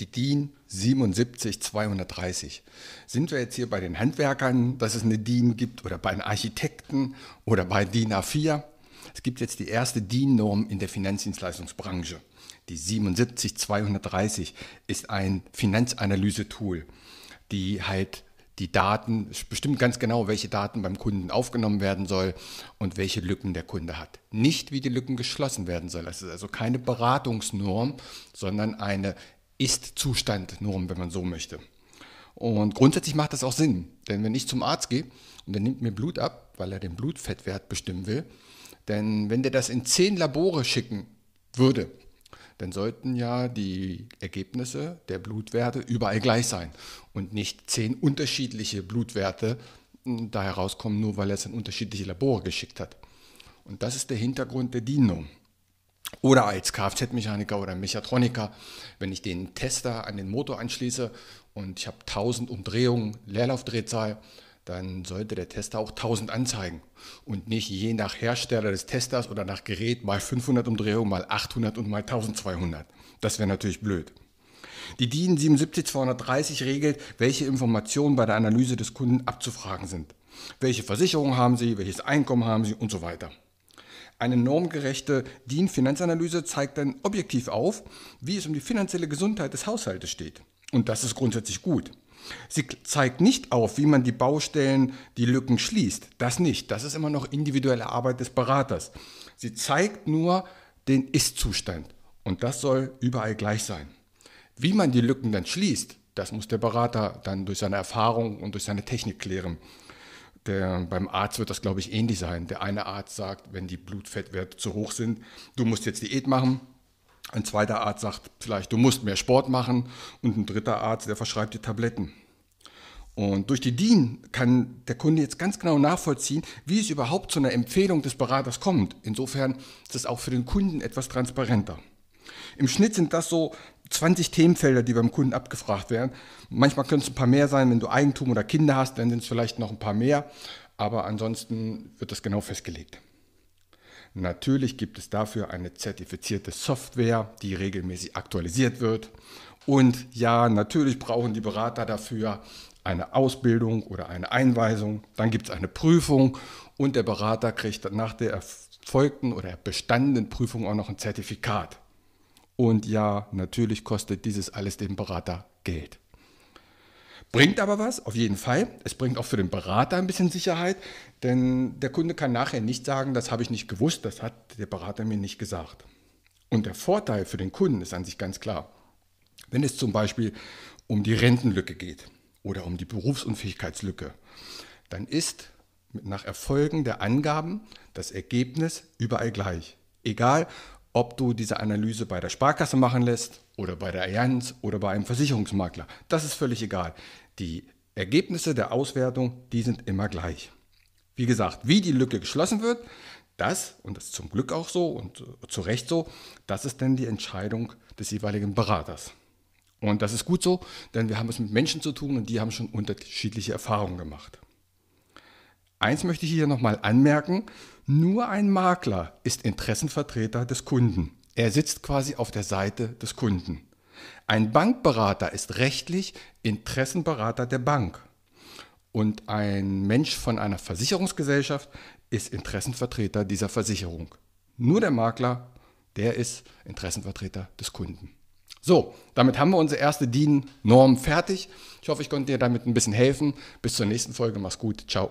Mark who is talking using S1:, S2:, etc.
S1: Die DIN 77230. Sind wir jetzt hier bei den Handwerkern, dass es eine DIN gibt oder bei den Architekten oder bei DIN A4? Es gibt jetzt die erste DIN-Norm in der Finanzdienstleistungsbranche. Die 77230 ist ein Finanzanalyse-Tool, die halt die Daten, bestimmt ganz genau, welche Daten beim Kunden aufgenommen werden soll und welche Lücken der Kunde hat. Nicht, wie die Lücken geschlossen werden soll. Es ist also keine Beratungsnorm, sondern eine ist-Zustand, nur wenn man so möchte. Und grundsätzlich macht das auch Sinn, denn wenn ich zum Arzt gehe und der nimmt mir Blut ab, weil er den Blutfettwert bestimmen will, denn wenn der das in zehn Labore schicken würde, dann sollten ja die Ergebnisse der Blutwerte überall gleich sein und nicht zehn unterschiedliche Blutwerte hm, da herauskommen, nur weil er es in unterschiedliche Labore geschickt hat. Und das ist der Hintergrund der DIN-Norm. Oder als Kfz-Mechaniker oder Mechatroniker, wenn ich den Tester an den Motor anschließe und ich habe 1000 Umdrehungen Leerlaufdrehzahl, dann sollte der Tester auch 1000 anzeigen und nicht je nach Hersteller des Testers oder nach Gerät mal 500 Umdrehungen, mal 800 und mal 1200. Das wäre natürlich blöd. Die DIN 77230 regelt, welche Informationen bei der Analyse des Kunden abzufragen sind. Welche Versicherung haben Sie, welches Einkommen haben Sie und so weiter. Eine normgerechte DIN-Finanzanalyse zeigt dann objektiv auf, wie es um die finanzielle Gesundheit des Haushaltes steht. Und das ist grundsätzlich gut. Sie zeigt nicht auf, wie man die Baustellen, die Lücken schließt. Das nicht. Das ist immer noch individuelle Arbeit des Beraters. Sie zeigt nur den Ist-Zustand. Und das soll überall gleich sein. Wie man die Lücken dann schließt, das muss der Berater dann durch seine Erfahrung und durch seine Technik klären. Der, beim Arzt wird das, glaube ich, ähnlich sein. Der eine Arzt sagt, wenn die Blutfettwerte zu hoch sind, du musst jetzt Diät machen. Ein zweiter Arzt sagt vielleicht, du musst mehr Sport machen. Und ein dritter Arzt, der verschreibt die Tabletten. Und durch die DIN kann der Kunde jetzt ganz genau nachvollziehen, wie es überhaupt zu einer Empfehlung des Beraters kommt. Insofern ist es auch für den Kunden etwas transparenter. Im Schnitt sind das so 20 Themenfelder, die beim Kunden abgefragt werden. Manchmal können es ein paar mehr sein, wenn du Eigentum oder Kinder hast, dann sind es vielleicht noch ein paar mehr, aber ansonsten wird das genau festgelegt. Natürlich gibt es dafür eine zertifizierte Software, die regelmäßig aktualisiert wird. Und ja, natürlich brauchen die Berater dafür eine Ausbildung oder eine Einweisung. Dann gibt es eine Prüfung und der Berater kriegt nach der erfolgten oder bestandenen Prüfung auch noch ein Zertifikat. Und ja, natürlich kostet dieses alles dem Berater Geld. Bringt aber was, auf jeden Fall. Es bringt auch für den Berater ein bisschen Sicherheit, denn der Kunde kann nachher nicht sagen, das habe ich nicht gewusst, das hat der Berater mir nicht gesagt. Und der Vorteil für den Kunden ist an sich ganz klar. Wenn es zum Beispiel um die Rentenlücke geht oder um die Berufsunfähigkeitslücke, dann ist nach Erfolgen der Angaben das Ergebnis überall gleich. Egal, ob du diese Analyse bei der Sparkasse machen lässt oder bei der Allianz oder bei einem Versicherungsmakler. Das ist völlig egal. Die Ergebnisse der Auswertung, die sind immer gleich. Wie gesagt, wie die Lücke geschlossen wird, das, und das ist zum Glück auch so und zu Recht so, das ist dann die Entscheidung des jeweiligen Beraters. Und das ist gut so, denn wir haben es mit Menschen zu tun und die haben schon unterschiedliche Erfahrungen gemacht. Eins möchte ich hier nochmal anmerken. Nur ein Makler ist Interessenvertreter des Kunden. Er sitzt quasi auf der Seite des Kunden. Ein Bankberater ist rechtlich Interessenberater der Bank. Und ein Mensch von einer Versicherungsgesellschaft ist Interessenvertreter dieser Versicherung. Nur der Makler, der ist Interessenvertreter des Kunden. So, damit haben wir unsere erste DIN-Norm fertig. Ich hoffe, ich konnte dir damit ein bisschen helfen. Bis zur nächsten Folge. Mach's gut. Ciao.